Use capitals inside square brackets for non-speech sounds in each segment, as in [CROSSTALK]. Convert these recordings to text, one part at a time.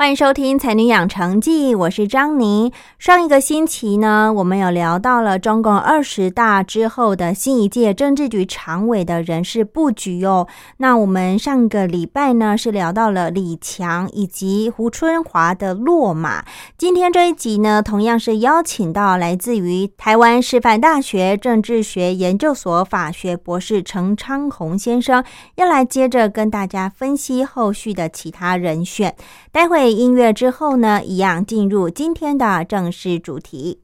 欢迎收听《才女养成记》，我是张妮。上一个星期呢，我们有聊到了中共二十大之后的新一届政治局常委的人事布局哦。那我们上个礼拜呢，是聊到了李强以及胡春华的落马。今天这一集呢，同样是邀请到来自于台湾师范大学政治学研究所法学博士陈昌宏先生，要来接着跟大家分析后续的其他人选。待会音乐之后呢，一样进入今天的正式主题。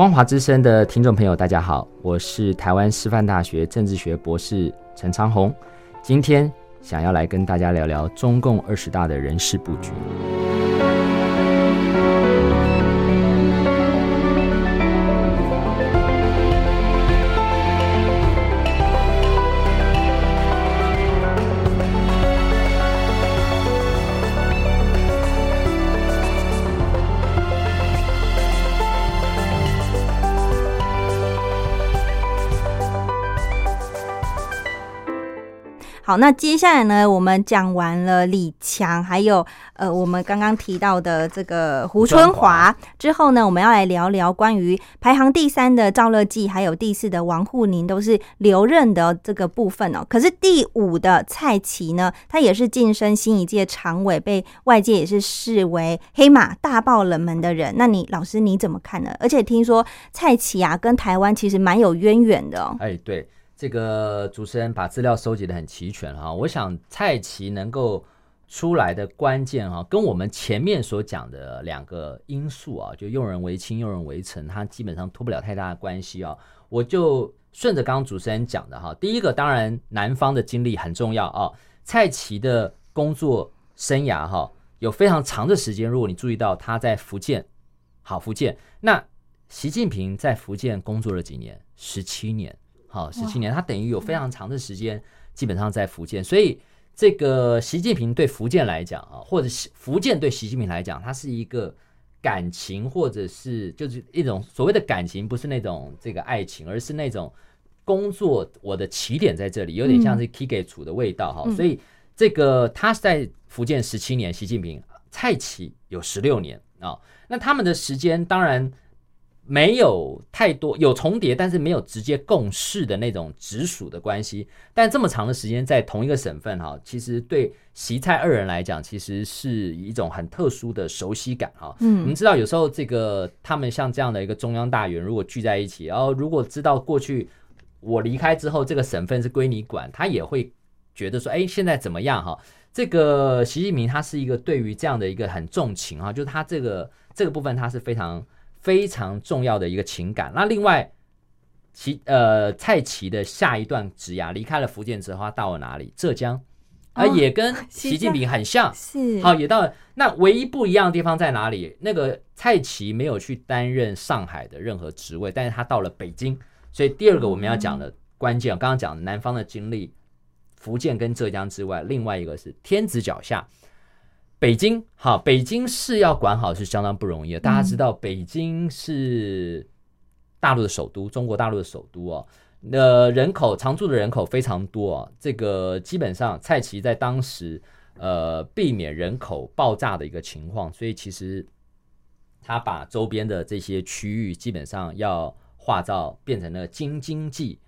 光华之声的听众朋友，大家好，我是台湾师范大学政治学博士陈昌宏，今天想要来跟大家聊聊中共二十大的人事布局。好，那接下来呢，我们讲完了李强，还有呃，我们刚刚提到的这个胡春华之后呢，我们要来聊聊关于排行第三的赵乐际，还有第四的王沪宁都是留任的这个部分哦。可是第五的蔡奇呢，他也是晋升新一届常委，被外界也是视为黑马大爆冷门的人。那你老师你怎么看呢？而且听说蔡奇啊，跟台湾其实蛮有渊源的哦。哎，对。这个主持人把资料收集的很齐全哈，我想蔡奇能够出来的关键哈，跟我们前面所讲的两个因素啊，就用人为亲，用人为臣，他基本上脱不了太大的关系啊。我就顺着刚刚主持人讲的哈，第一个当然南方的经历很重要啊。蔡奇的工作生涯哈，有非常长的时间，如果你注意到他在福建，好福建，那习近平在福建工作了几年？十七年。好，十七年，他等于有非常长的时间，基本上在福建，所以这个习近平对福建来讲啊，或者福建对习近平来讲，他是一个感情，或者是就是一种所谓的感情，不是那种这个爱情，而是那种工作，我的起点在这里，有点像是 K 给处的味道哈。所以这个他是在福建十七年，习近平蔡奇有十六年啊，那他们的时间当然。没有太多有重叠，但是没有直接共事的那种直属的关系。但这么长的时间在同一个省份哈，其实对习蔡二人来讲，其实是一种很特殊的熟悉感哈。嗯，我们知道有时候这个他们像这样的一个中央大员，如果聚在一起，然后如果知道过去我离开之后，这个省份是归你管，他也会觉得说，哎，现在怎么样哈？这个习近平他是一个对于这样的一个很重情哈，就是他这个这个部分他是非常。非常重要的一个情感。那另外，其呃蔡奇的下一段职涯离开了福建之后，他到了哪里？浙江，啊，也跟 [LAUGHS] 习近平很像，是好，也到了。那唯一不一样的地方在哪里？那个蔡奇没有去担任上海的任何职位，但是他到了北京。所以第二个我们要讲的关键，刚刚讲南方的经历，福建跟浙江之外，另外一个是天子脚下。北京，好，北京市要管好是相当不容易的。大家知道，北京是大陆的首都，中国大陆的首都哦。那人口常住的人口非常多啊。这个基本上，蔡奇在当时呃避免人口爆炸的一个情况，所以其实他把周边的这些区域基本上要划造变成了京津冀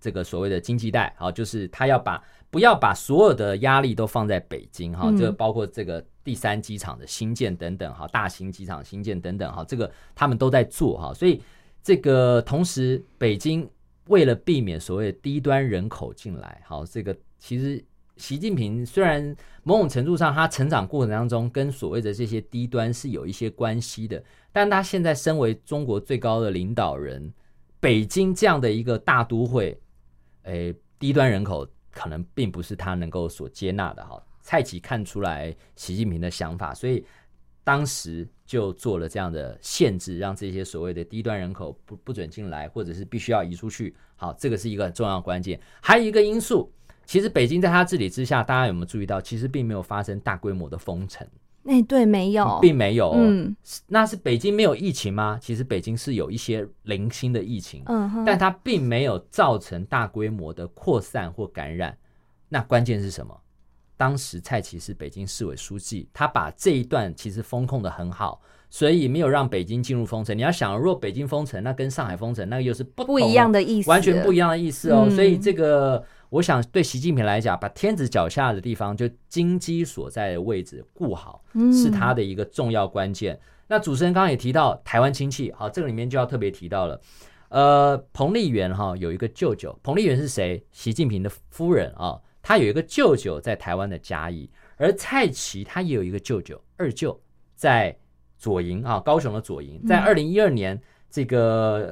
这个所谓的经济带，好，就是他要把。不要把所有的压力都放在北京哈，这包括这个第三机场的新建等等哈，大型机场新建等等哈，这个他们都在做哈，所以这个同时北京为了避免所谓低端人口进来，好，这个其实习近平虽然某种程度上他成长过程当中跟所谓的这些低端是有一些关系的，但他现在身为中国最高的领导人，北京这样的一个大都会，诶，低端人口。可能并不是他能够所接纳的哈。蔡奇看出来习近平的想法，所以当时就做了这样的限制，让这些所谓的低端人口不不准进来，或者是必须要移出去。好，这个是一个重要关键。还有一个因素，其实北京在他治理之下，大家有没有注意到，其实并没有发生大规模的封城。哎，对，没有，并没有。嗯，那是北京没有疫情吗？其实北京是有一些零星的疫情，嗯，但它并没有造成大规模的扩散或感染。那关键是什么？当时蔡奇是北京市委书记，他把这一段其实风控的很好，所以没有让北京进入封城。你要想，若北京封城，那跟上海封城，那个又是不不一样的意思，完全不一样的意思哦。所以这个。我想对习近平来讲，把天子脚下的地方，就金鸡所在的位置顾好，是他的一个重要关键。那主持人刚刚也提到台湾亲戚，好，这个里面就要特别提到了。呃，彭丽媛哈有一个舅舅，彭丽媛是谁？习近平的夫人啊，他有一个舅舅在台湾的嘉义，而蔡奇他也有一个舅舅二舅在左营啊，高雄的左营。在二零一二年，这个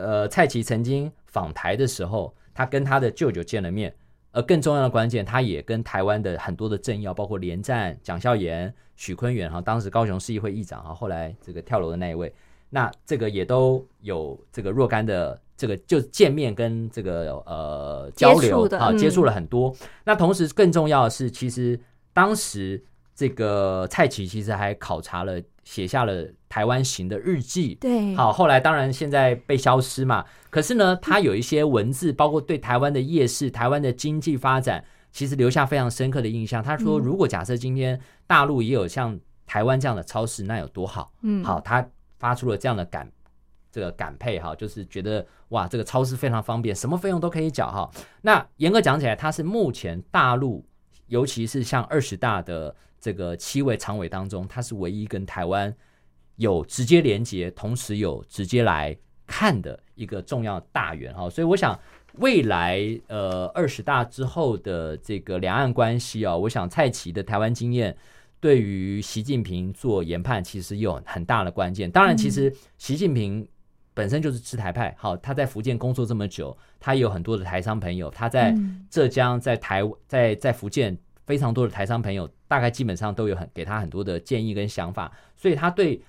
呃蔡奇曾经访台的时候，他跟他的舅舅见了面。而更重要的关键，他也跟台湾的很多的政要，包括连战、蒋孝严、许坤元哈，当时高雄市议会议长哈，后来这个跳楼的那一位，那这个也都有这个若干的这个就见面跟这个呃交流啊，接触了很多。那同时更重要的是，其实当时这个蔡奇其实还考察了。写下了台湾行的日记，对，好，后来当然现在被消失嘛。可是呢，他有一些文字，包括对台湾的夜市、台湾的经济发展，其实留下非常深刻的印象。他说，如果假设今天大陆也有像台湾这样的超市，那有多好？嗯，好，他发出了这样的感，这个感佩哈，就是觉得哇，这个超市非常方便，什么费用都可以缴哈。那严格讲起来，他是目前大陆，尤其是像二十大的。这个七位常委当中，他是唯一跟台湾有直接连接，同时有直接来看的一个重要大员哈。所以我想，未来呃二十大之后的这个两岸关系啊，我想蔡奇的台湾经验对于习近平做研判，其实有很大的关键。当然，其实习近平本身就是吃台派，好，他在福建工作这么久，他也有很多的台商朋友，他在浙江、在台、在在福建。非常多的台商朋友，大概基本上都有很给他很多的建议跟想法，所以他对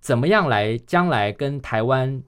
怎么样来将来跟台湾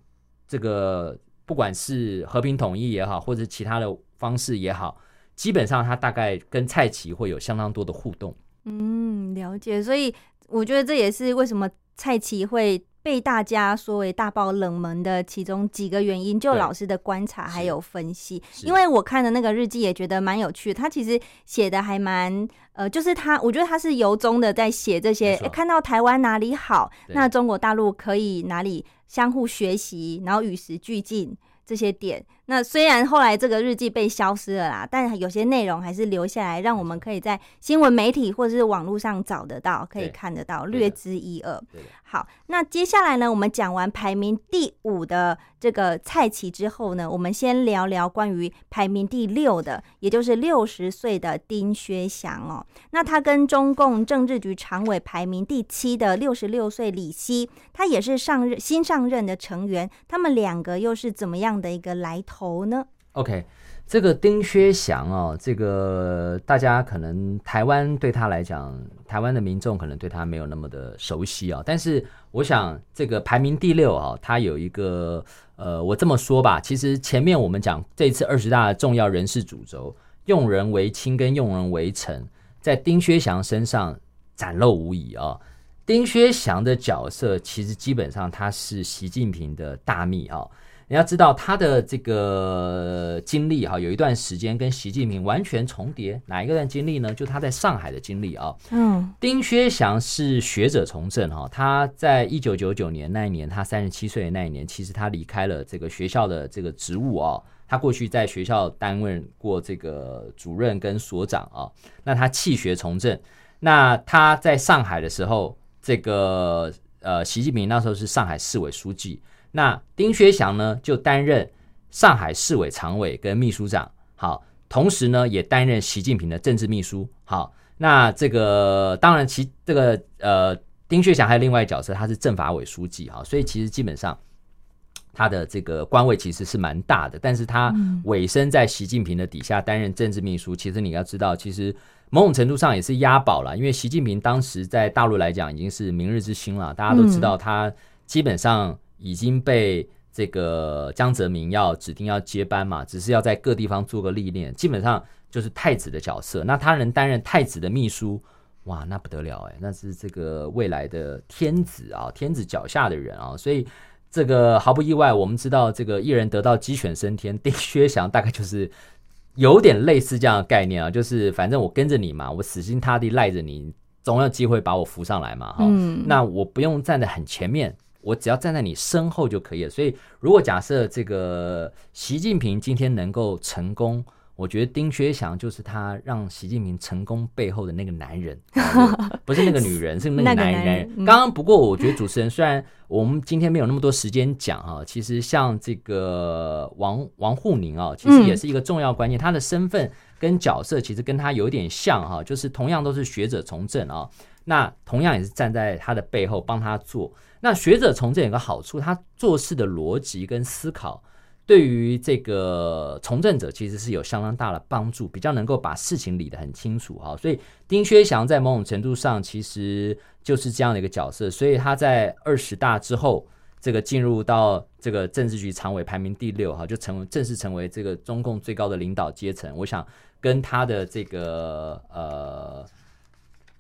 这个不管是和平统一也好，或者其他的方式也好，基本上他大概跟蔡奇会有相当多的互动。嗯，了解。所以我觉得这也是为什么蔡奇会。被大家说为大爆冷门的其中几个原因，就老师的观察还有分析，因为我看的那个日记也觉得蛮有趣，他其实写的还蛮呃，就是他我觉得他是由衷的在写这些，看到台湾哪里好，那中国大陆可以哪里相互学习，然后与时俱进。这些点，那虽然后来这个日记被消失了啦，但有些内容还是留下来，让我们可以在新闻媒体或者是网络上找得到，可以看得到，略知一二。好，那接下来呢，我们讲完排名第五的这个蔡奇之后呢，我们先聊聊关于排名第六的，也就是六十岁的丁薛祥哦。那他跟中共政治局常委排名第七的六十六岁李希，他也是上任新上任的成员，他们两个又是怎么样的一个来头呢？OK，这个丁薛祥哦，这个大家可能台湾对他来讲，台湾的民众可能对他没有那么的熟悉啊。但是我想，这个排名第六啊，他有一个呃，我这么说吧，其实前面我们讲这次二十大的重要人事主轴，用人为亲跟用人为臣，在丁薛祥身上展露无遗啊。丁薛祥的角色其实基本上他是习近平的大秘啊。你要知道他的这个经历哈，有一段时间跟习近平完全重叠。哪一个段经历呢？就他在上海的经历啊。嗯，丁薛祥是学者从政哈。他在一九九九年那一年，他三十七岁的那一年，其实他离开了这个学校的这个职务啊。他过去在学校担任过这个主任跟所长啊。那他弃学从政。那他在上海的时候，这个呃，习近平那时候是上海市委书记。那丁薛祥呢，就担任上海市委常委跟秘书长，好，同时呢也担任习近平的政治秘书，好，那这个当然其这个呃丁薛祥还有另外角色，他是政法委书记，哈，所以其实基本上他的这个官位其实是蛮大的，但是他委身在习近平的底下担任政治秘书，其实你要知道，其实某种程度上也是押宝了，因为习近平当时在大陆来讲已经是明日之星了，大家都知道他基本上。已经被这个江泽民要指定要接班嘛，只是要在各地方做个历练，基本上就是太子的角色。那他能担任太子的秘书，哇，那不得了哎，那是这个未来的天子啊，天子脚下的人啊。所以这个毫不意外，我们知道这个一人得道鸡犬升天，丁薛祥大概就是有点类似这样的概念啊，就是反正我跟着你嘛，我死心塌地赖着你，总有机会把我扶上来嘛，哈。那我不用站在很前面。我只要站在你身后就可以了。所以，如果假设这个习近平今天能够成功，我觉得丁薛祥就是他让习近平成功背后的那个男人，[LAUGHS] 不是那个女人，是那个 [LAUGHS] 男人。刚刚不过，我觉得主持人虽然我们今天没有那么多时间讲啊，其实像这个王王沪宁啊，其实也是一个重要关键。他的身份跟角色其实跟他有点像哈，就是同样都是学者从政啊，那同样也是站在他的背后帮他做。那学者从政有个好处，他做事的逻辑跟思考，对于这个从政者其实是有相当大的帮助，比较能够把事情理得很清楚哈。所以丁薛祥在某种程度上其实就是这样的一个角色，所以他在二十大之后，这个进入到这个政治局常委排名第六哈，就成为正式成为这个中共最高的领导阶层。我想跟他的这个呃。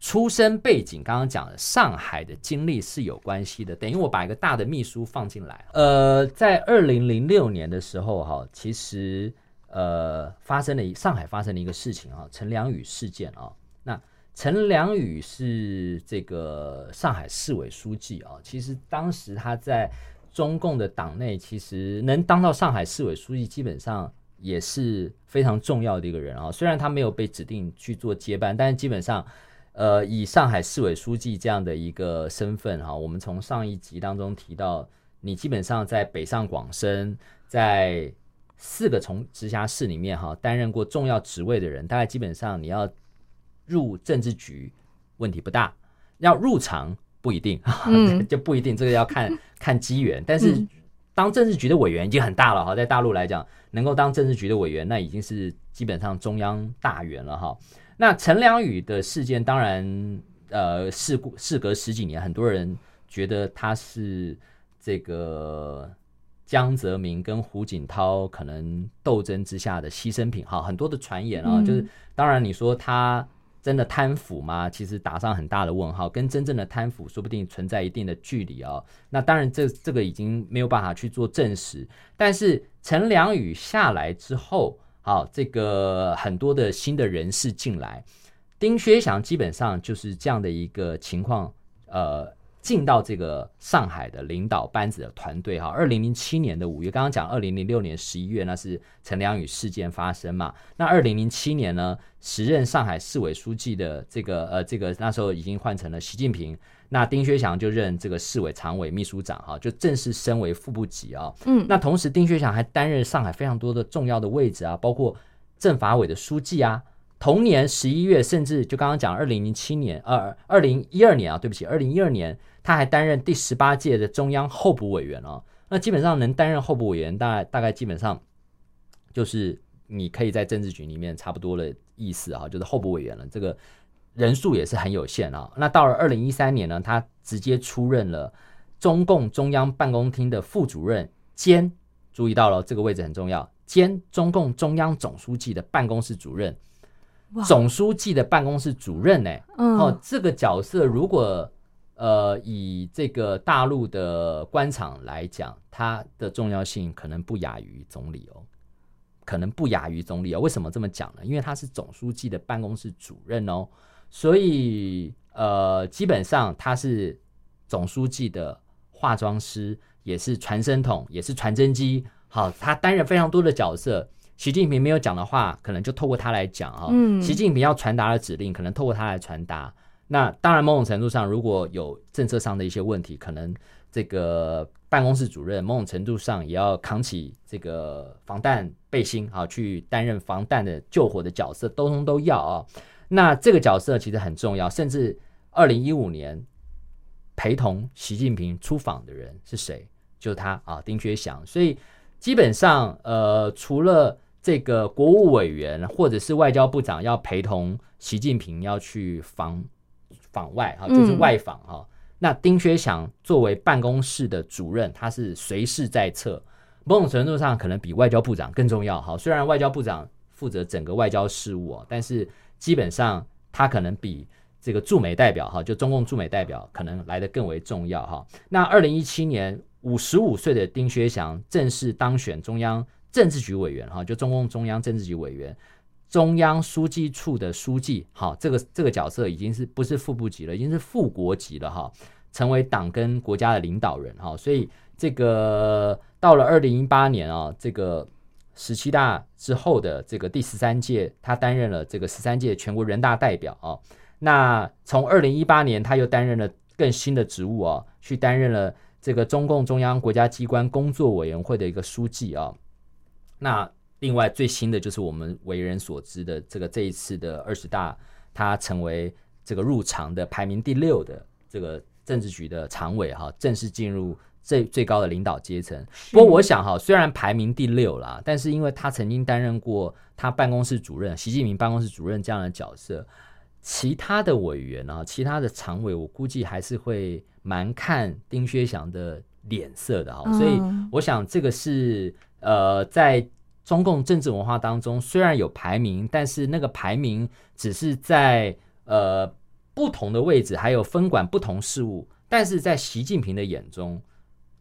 出生背景，刚刚讲的上海的经历是有关系的。等于我把一个大的秘书放进来，呃，在二零零六年的时候，哈，其实呃发生了上海发生了一个事情啊，陈良宇事件啊。那陈良宇是这个上海市委书记啊，其实当时他在中共的党内，其实能当到上海市委书记，基本上也是非常重要的一个人啊。虽然他没有被指定去做接班，但是基本上。呃，以上海市委书记这样的一个身份哈，我们从上一集当中提到，你基本上在北上广深，在四个从直辖市里面哈，担任过重要职位的人，大概基本上你要入政治局问题不大，要入常不一定，[LAUGHS] 就不一定，这个要看看机缘。但是当政治局的委员已经很大了哈，在大陆来讲，能够当政治局的委员，那已经是基本上中央大员了哈。那陈良宇的事件，当然，呃，事故事隔十几年，很多人觉得他是这个江泽民跟胡锦涛可能斗争之下的牺牲品，哈，很多的传言啊，就是当然你说他真的贪腐吗？其实打上很大的问号，跟真正的贪腐说不定存在一定的距离哦。那当然，这这个已经没有办法去做证实。但是陈良宇下来之后。好，这个很多的新的人士进来，丁薛祥基本上就是这样的一个情况，呃，进到这个上海的领导班子的团队哈。二零零七年的五月，刚刚讲二零零六年十一月，那是陈良宇事件发生嘛？那二零零七年呢，时任上海市委书记的这个呃，这个那时候已经换成了习近平。那丁薛祥就任这个市委常委秘书长哈，就正式升为副部级啊。嗯，那同时丁薛祥还担任上海非常多的重要的位置啊，包括政法委的书记啊。同年十一月，甚至就刚刚讲二零零七年，呃，二零一二年啊，对不起，二零一二年他还担任第十八届的中央候补委员哦。那基本上能担任候补委员，大概大概基本上就是你可以在政治局里面差不多的意思啊，就是候补委员了。这个人数也是很有限啊。那到了二零一三年呢，他直接出任了中共中央办公厅的副主任兼，注意到了这个位置很重要，兼中共中央总书记的办公室主任。总书记的办公室主任呢？哦，这个角色如果呃以这个大陆的官场来讲，它的重要性可能不亚于总理哦。可能不亚于总理哦。为什么这么讲呢？因为他是总书记的办公室主任哦，所以呃，基本上他是总书记的化妆师，也是传声筒，也是传真机。好，他担任非常多的角色。习近平没有讲的话，可能就透过他来讲啊。嗯，习近平要传达的指令，可能透过他来传达。那当然，某种程度上，如果有政策上的一些问题，可能这个。办公室主任某种程度上也要扛起这个防弹背心啊，去担任防弹的救火的角色，都通都要啊。那这个角色其实很重要，甚至二零一五年陪同习近平出访的人是谁？就是他啊，丁薛祥。所以基本上，呃，除了这个国务委员或者是外交部长要陪同习近平要去访访外哈，就是外访哈。那丁薛祥作为办公室的主任，他是随时在侧，某种程度上可能比外交部长更重要。哈，虽然外交部长负责整个外交事务哦，但是基本上他可能比这个驻美代表哈，就中共驻美代表可能来的更为重要哈。那二零一七年，五十五岁的丁薛祥正式当选中央政治局委员哈，就中共中央政治局委员。中央书记处的书记，好，这个这个角色已经是不是副部级了，已经是副国级了哈，成为党跟国家的领导人哈，所以这个到了二零一八年啊，这个十七大之后的这个第十三届，他担任了这个十三届全国人大代表啊。那从二零一八年，他又担任了更新的职务啊，去担任了这个中共中央国家机关工作委员会的一个书记啊。那另外最新的就是我们为人所知的这个这一次的二十大，他成为这个入场的排名第六的这个政治局的常委哈，正式进入最最高的领导阶层。不过我想哈，虽然排名第六啦，但是因为他曾经担任过他办公室主任、习近平办公室主任这样的角色，其他的委员啊，其他的常委，我估计还是会蛮看丁薛祥的脸色的哈。所以我想这个是呃在。中共政治文化当中虽然有排名，但是那个排名只是在呃不同的位置，还有分管不同事务。但是在习近平的眼中，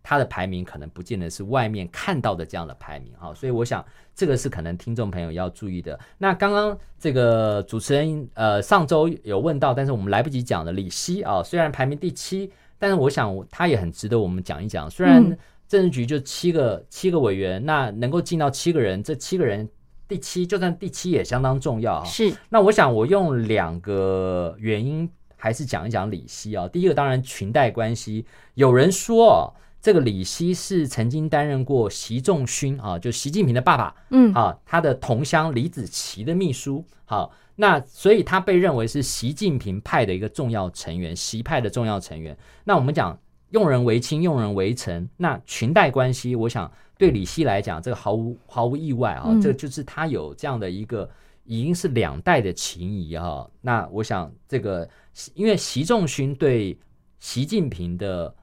他的排名可能不见得是外面看到的这样的排名哈。所以我想这个是可能听众朋友要注意的。那刚刚这个主持人呃上周有问到，但是我们来不及讲的李希啊，虽然排名第七，但是我想他也很值得我们讲一讲。虽然政治局就七个七个委员，那能够进到七个人，这七个人第七，就算第七也相当重要啊是，那我想我用两个原因，还是讲一讲李希啊。第一个当然裙带关系，有人说这个李希是曾经担任过习仲勋啊，就习近平的爸爸，嗯，啊，他的同乡李子奇的秘书。好，那所以他被认为是习近平派的一个重要成员，习派的重要成员。那我们讲。用人为亲，用人为臣，那裙带关系，我想对李希来讲，这个毫无毫无意外啊，这就是他有这样的一个已经是两代的情谊哈。那我想这个，因为习仲勋对习近平的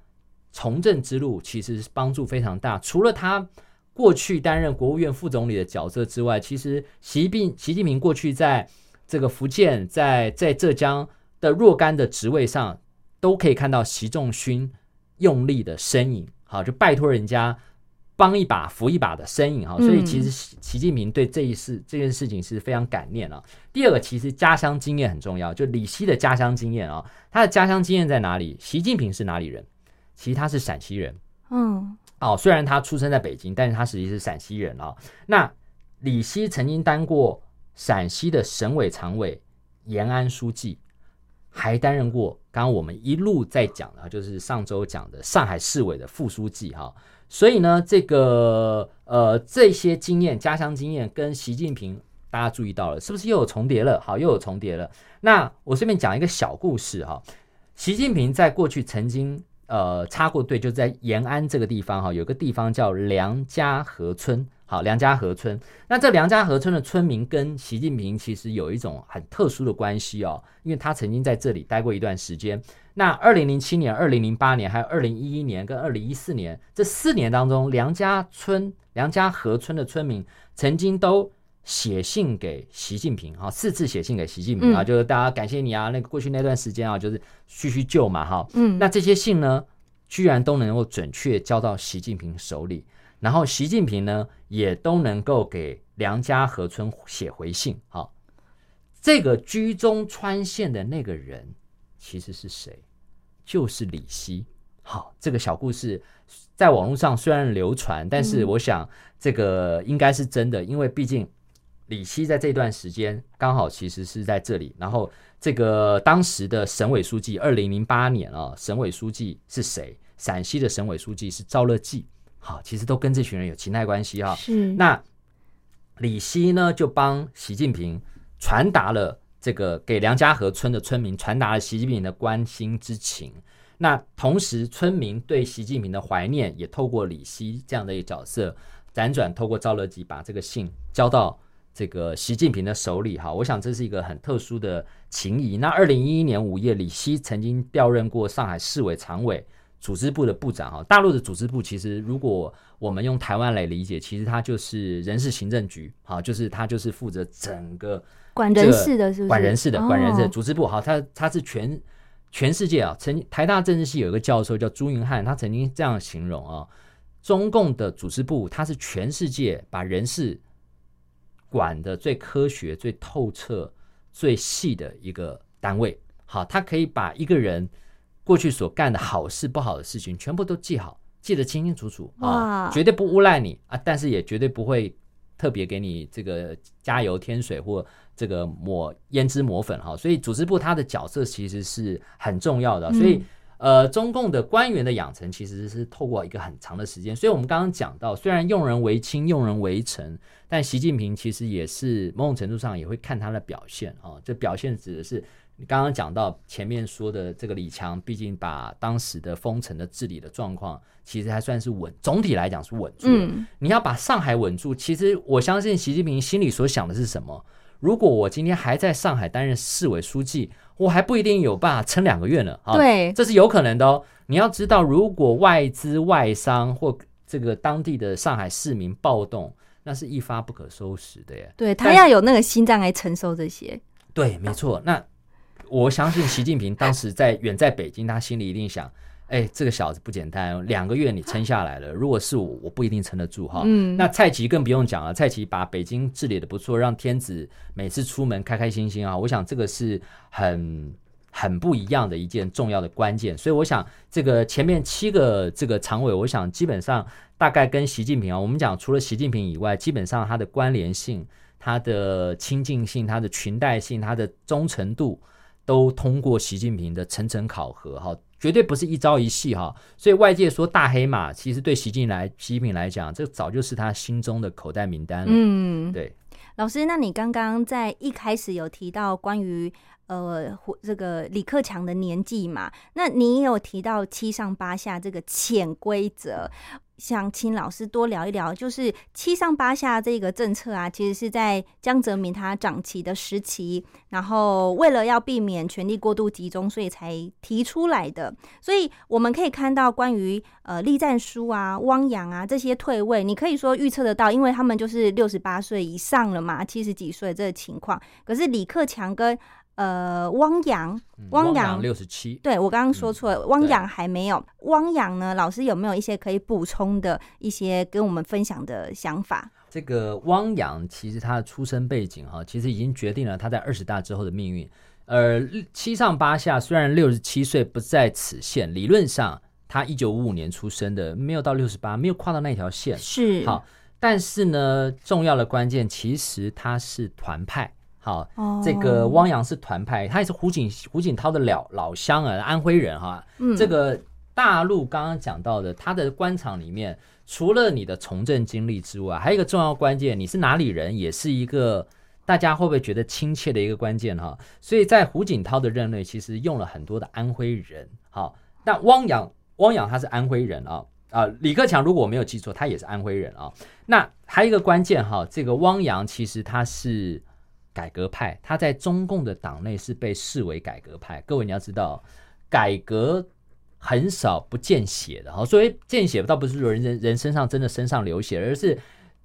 从政之路其实是帮助非常大。除了他过去担任国务院副总理的角色之外，其实习近习近平过去在这个福建、在在浙江的若干的职位上，都可以看到习仲勋。用力的身影，好，就拜托人家帮一把、扶一把的身影，哈。所以其实习近平对这一事这件事情是非常感念啊。第二个，其实家乡经验很重要，就李希的家乡经验啊，他的家乡经验在哪里？习近平是哪里人？其实他是陕西人，嗯，哦，虽然他出生在北京，但是他实际是陕西人啊。那李希曾经当过陕西的省委常委、延安书记。还担任过刚刚我们一路在讲的，就是上周讲的上海市委的副书记哈，所以呢，这个呃这些经验家乡经验跟习近平大家注意到了，是不是又有重叠了？好，又有重叠了。那我顺便讲一个小故事哈，习近平在过去曾经呃插过队，就在延安这个地方哈，有个地方叫梁家河村好，梁家河村。那这梁家河村的村民跟习近平其实有一种很特殊的关系哦，因为他曾经在这里待过一段时间。那二零零七年、二零零八年，还有二零一一年跟二零一四年这四年当中，梁家村、梁家河村的村民曾经都写信给习近平，哈，四次写信给习近平啊，就是大家感谢你啊，那个过去那段时间啊，就是叙叙旧嘛，哈，嗯，那这些信呢，居然都能够准确交到习近平手里。然后习近平呢，也都能够给梁家河村写回信。好，这个居中穿线的那个人其实是谁？就是李希。好，这个小故事在网络上虽然流传，但是我想这个应该是真的，因为毕竟李希在这段时间刚好其实是在这里。然后这个当时的省委书记，二零零八年啊，省委书记是谁？陕西的省委书记是赵乐际。好，其实都跟这群人有情爱关系哈。是。那李希呢，就帮习近平传达了这个给梁家河村的村民传达了习近平的关心之情。那同时，村民对习近平的怀念也透过李希这样的一个角色，辗转透过赵乐际把这个信交到这个习近平的手里。哈，我想这是一个很特殊的情谊。那二零一一年五月，李希曾经调任过上海市委常委。组织部的部长哈，大陆的组织部其实如果我们用台湾来理解，其实它就是人事行政局，好，就是它就是负责整个管人事的，是不是？管人事的，管人事组织部，好，它它是全全世界啊。曾台大政治系有一个教授叫朱云汉，他曾经这样形容啊，中共的组织部，它是全世界把人事管的最科学、最透彻、最细的一个单位。好，它可以把一个人。过去所干的好事、不好的事情，全部都记好，记得清清楚楚啊，绝对不诬赖你啊，但是也绝对不会特别给你这个加油添水或这个抹胭脂抹粉哈。所以组织部它的角色其实是很重要的。所以呃，中共的官员的养成其实是透过一个很长的时间。所以我们刚刚讲到，虽然用人为亲、用人为臣，但习近平其实也是某种程度上也会看他的表现啊。这表现指的是。你刚刚讲到前面说的这个李强，毕竟把当时的封城的治理的状况，其实还算是稳，总体来讲是稳住。嗯，你要把上海稳住，其实我相信习近平心里所想的是什么？如果我今天还在上海担任市委书记，我还不一定有办法撑两个月呢。对，这是有可能的哦。你要知道，如果外资外商或这个当地的上海市民暴动，那是一发不可收拾的耶。对他要有那个心脏来承受这些。对，没错。那。我相信习近平当时在远在北京，他心里一定想：哎，这个小子不简单，两个月你撑下来了。如果是我，我不一定撑得住哈。嗯，那蔡奇更不用讲了，蔡奇把北京治理的不错，让天子每次出门开开心心啊。我想这个是很很不一样的一件重要的关键。所以我想，这个前面七个这个常委，我想基本上大概跟习近平啊，我们讲除了习近平以外，基本上他的关联性、他的亲近性、他的裙带性、他的忠诚度。都通过习近平的层层考核，哈，绝对不是一朝一夕，哈。所以外界说大黑马，其实对习近平来，习近平来讲，这早就是他心中的口袋名单了。嗯，对。老师，那你刚刚在一开始有提到关于呃这个李克强的年纪嘛？那你有提到七上八下这个潜规则。想请老师多聊一聊，就是七上八下这个政策啊，其实是在江泽民他掌旗的时期，然后为了要避免权力过度集中，所以才提出来的。所以我们可以看到，关于呃栗战书啊、汪洋啊这些退位，你可以说预测得到，因为他们就是六十八岁以上了嘛，七十几岁这个情况。可是李克强跟呃，汪洋，汪洋六十七，对我刚刚说错了，汪洋还没有。汪洋呢？老师有没有一些可以补充的一些跟我们分享的想法？这个汪洋其实他的出生背景哈，其实已经决定了他在二十大之后的命运。呃，七上八下，虽然六十七岁不在此线，理论上他一九五五年出生的，没有到六十八，没有跨到那条线。是好，但是呢，重要的关键其实他是团派。好，这个汪洋是团派，他也是胡锦胡锦涛的老老乡啊，安徽人哈。嗯，这个大陆刚刚讲到的，他的官场里面，除了你的从政经历之外，还有一个重要关键，你是哪里人，也是一个大家会不会觉得亲切的一个关键哈。所以在胡锦涛的任内，其实用了很多的安徽人。好，那汪洋汪洋他是安徽人啊。啊，李克强如果我没有记错，他也是安徽人啊。那还有一个关键哈，这个汪洋其实他是改革派，他在中共的党内是被视为改革派。各位你要知道，改革很少不见血的哈。所以见血，倒不是说人人人身上真的身上流血，而是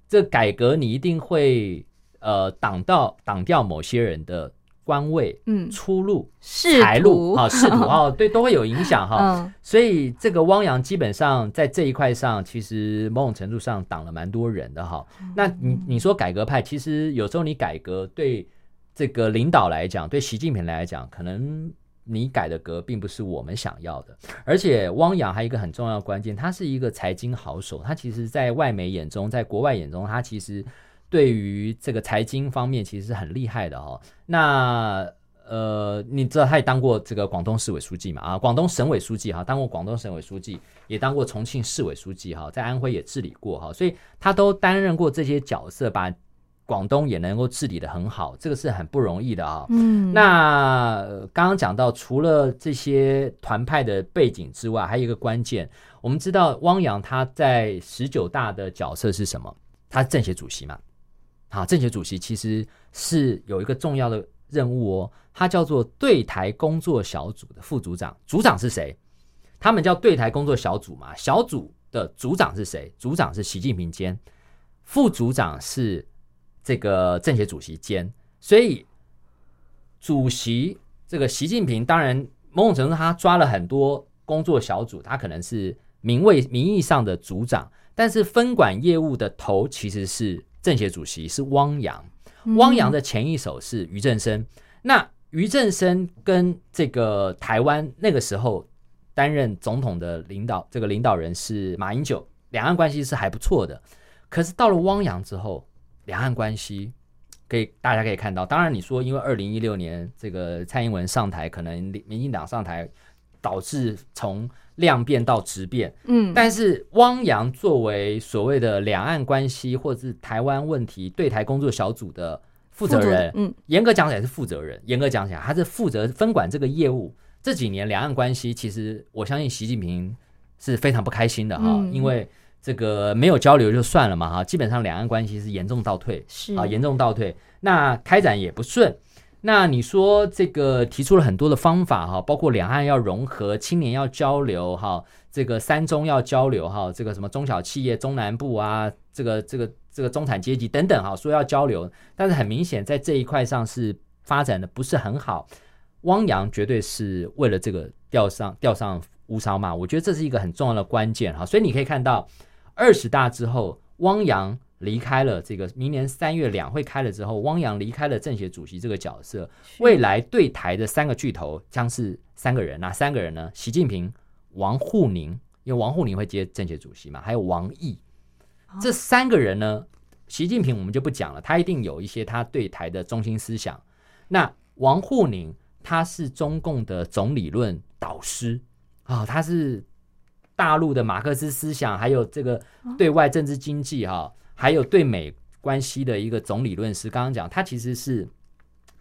这改革你一定会呃挡到挡掉某些人的。官位、嗯，出路、财路 [LAUGHS] 啊，仕途啊，对，都会有影响哈。所以这个汪洋基本上在这一块上，其实某种程度上挡了蛮多人的哈。那你你说改革派，其实有时候你改革对这个领导来讲，对习近平来讲，可能你改的革并不是我们想要的。而且汪洋还有一个很重要的关键，他是一个财经好手，他其实在外媒眼中，在国外眼中，他其实。对于这个财经方面，其实是很厉害的哦。那呃，你知道他也当过这个广东市委书记嘛？啊，广东省委书记哈，当过广东省委书记，也当过重庆市委书记哈，在安徽也治理过哈，所以他都担任过这些角色，把广东也能够治理的很好，这个是很不容易的啊。嗯，那刚刚讲到，除了这些团派的背景之外，还有一个关键，我们知道汪洋他在十九大的角色是什么？他是政协主席嘛？好，政协主席其实是有一个重要的任务哦，他叫做对台工作小组的副组长。组长是谁？他们叫对台工作小组嘛。小组的组长是谁？组长是习近平兼，副组长是这个政协主席兼。所以，主席这个习近平，当然某种程度他抓了很多工作小组，他可能是名位名义上的组长，但是分管业务的头其实是。政协主席是汪洋，汪洋的前一手是于正声。那于正声跟这个台湾那个时候担任总统的领导，这个领导人是马英九，两岸关系是还不错的。可是到了汪洋之后，两岸关系可以大家可以看到，当然你说因为二零一六年这个蔡英文上台，可能民进党上台导致从。量变到质变，嗯，但是汪洋作为所谓的两岸关系或者是台湾问题对台工作小组的负责人，嗯，严格讲起来是负责人，严格讲起来他是负责分管这个业务。这几年两岸关系，其实我相信习近平是非常不开心的哈，因为这个没有交流就算了嘛哈，基本上两岸关系是严重倒退，是。啊，严重倒退，那开展也不顺。那你说这个提出了很多的方法哈，包括两岸要融合，青年要交流哈，这个三中要交流哈，这个什么中小企业中南部啊，这个这个这个中产阶级等等哈，说要交流，但是很明显在这一块上是发展的不是很好。汪洋绝对是为了这个钓上钓上乌纱嘛，我觉得这是一个很重要的关键哈。所以你可以看到二十大之后，汪洋。离开了这个，明年三月两会开了之后，汪洋离开了政协主席这个角色，未来对台的三个巨头将是三个人，哪三个人呢？习近平、王沪宁，因为王沪宁会接政协主席嘛，还有王毅，这三个人呢，习近平我们就不讲了，他一定有一些他对台的中心思想。那王沪宁他是中共的总理论导师啊，他是大陆的马克思思想，还有这个对外政治经济哈。还有对美关系的一个总理论师，刚刚讲他其实是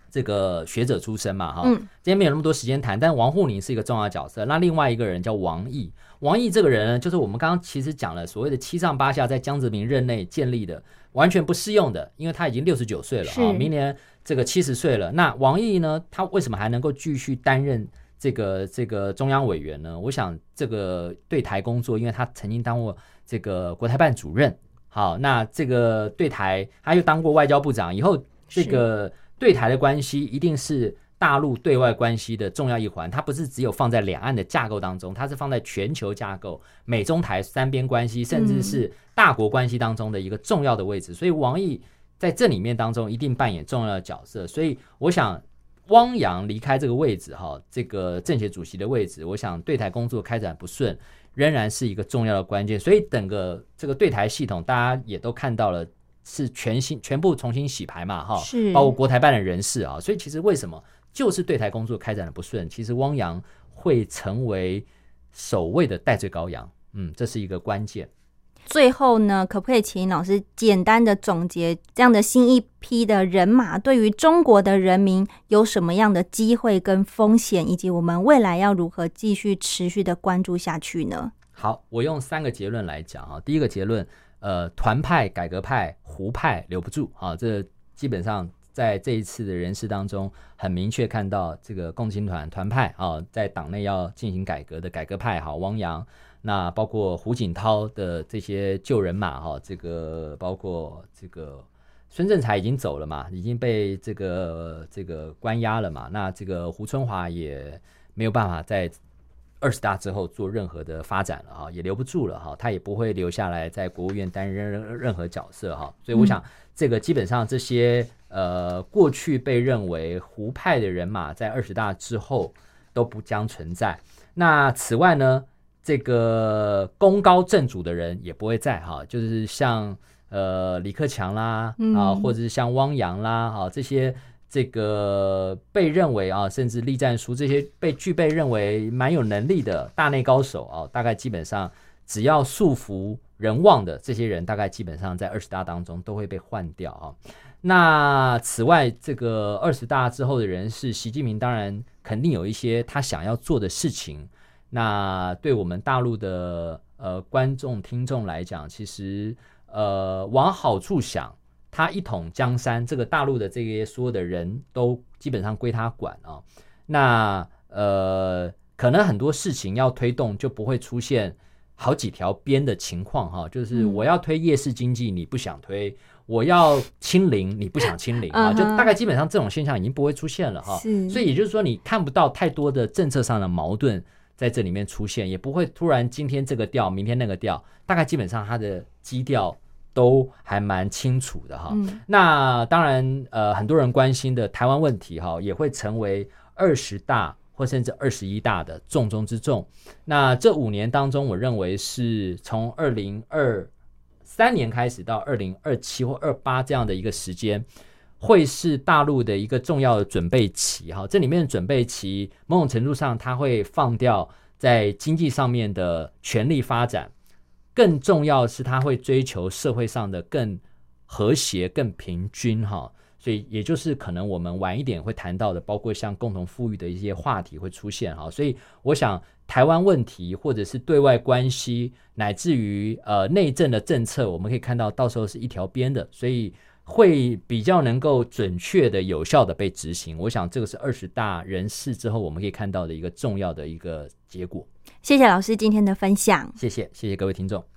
这个学者出身嘛，哈。嗯。今天没有那么多时间谈，但王沪宁是一个重要角色。那另外一个人叫王毅，王毅这个人呢，就是我们刚刚其实讲了所谓的七上八下，在江泽民任内建立的，完全不适用的，因为他已经六十九岁了啊，明年这个七十岁了。那王毅呢，他为什么还能够继续担任这个这个中央委员呢？我想这个对台工作，因为他曾经当过这个国台办主任。好，那这个对台，他又当过外交部长，以后这个对台的关系一定是大陆对外关系的重要一环。它不是只有放在两岸的架构当中，它是放在全球架构、美中台三边关系，甚至是大国关系当中的一个重要的位置。所以王毅在这里面当中一定扮演重要的角色。所以我想，汪洋离开这个位置，哈，这个政协主席的位置，我想对台工作开展不顺。仍然是一个重要的关键，所以整个这个对台系统，大家也都看到了，是全新全部重新洗牌嘛，哈，是。包括国台办的人士啊，所以其实为什么就是对台工作开展的不顺，其实汪洋会成为首位的代罪羔羊，嗯，这是一个关键。最后呢，可不可以请老师简单的总结这样的新一批的人马对于中国的人民有什么样的机会跟风险，以及我们未来要如何继续持续的关注下去呢？好，我用三个结论来讲啊。第一个结论，呃，团派、改革派、胡派留不住啊。这基本上在这一次的人事当中，很明确看到这个共青团团派啊，在党内要进行改革的改革派哈，汪洋，那包括胡锦涛的这些旧人马哈，这个包括这个孙政才已经走了嘛，已经被这个这个关押了嘛。那这个胡春华也没有办法在。二十大之后做任何的发展了哈，也留不住了哈，他也不会留下来在国务院担任任任何角色哈，所以我想这个基本上这些呃过去被认为胡派的人马在二十大之后都不将存在。那此外呢，这个功高震主的人也不会在哈，就是像呃李克强啦啊，或者是像汪洋啦哈这些。这个被认为啊，甚至栗战书这些被具备认为蛮有能力的大内高手啊，大概基本上只要束缚人望的这些人，大概基本上在二十大当中都会被换掉啊。那此外，这个二十大之后的人是习近平，当然肯定有一些他想要做的事情。那对我们大陆的呃观众听众来讲，其实呃往好处想。他一统江山，这个大陆的这些所有的人都基本上归他管啊。那呃，可能很多事情要推动，就不会出现好几条边的情况哈。就是我要推夜市经济，你不想推；我要清零，你不想清零啊。就大概基本上这种现象已经不会出现了哈。所以也就是说，你看不到太多的政策上的矛盾在这里面出现，也不会突然今天这个调，明天那个调。大概基本上它的基调。都还蛮清楚的哈，那当然，呃，很多人关心的台湾问题哈，也会成为二十大或甚至二十一大的重中之重。那这五年当中，我认为是从二零二三年开始到二零二七或二八这样的一个时间，会是大陆的一个重要的准备期哈。这里面的准备期，某种程度上，它会放掉在经济上面的权力发展。更重要是，他会追求社会上的更和谐、更平均，哈。所以，也就是可能我们晚一点会谈到的，包括像共同富裕的一些话题会出现，哈。所以，我想台湾问题，或者是对外关系，乃至于呃内政的政策，我们可以看到，到时候是一条边的，所以会比较能够准确的、有效的被执行。我想，这个是二十大人事之后，我们可以看到的一个重要的一个结果。谢谢老师今天的分享。谢谢，谢谢各位听众。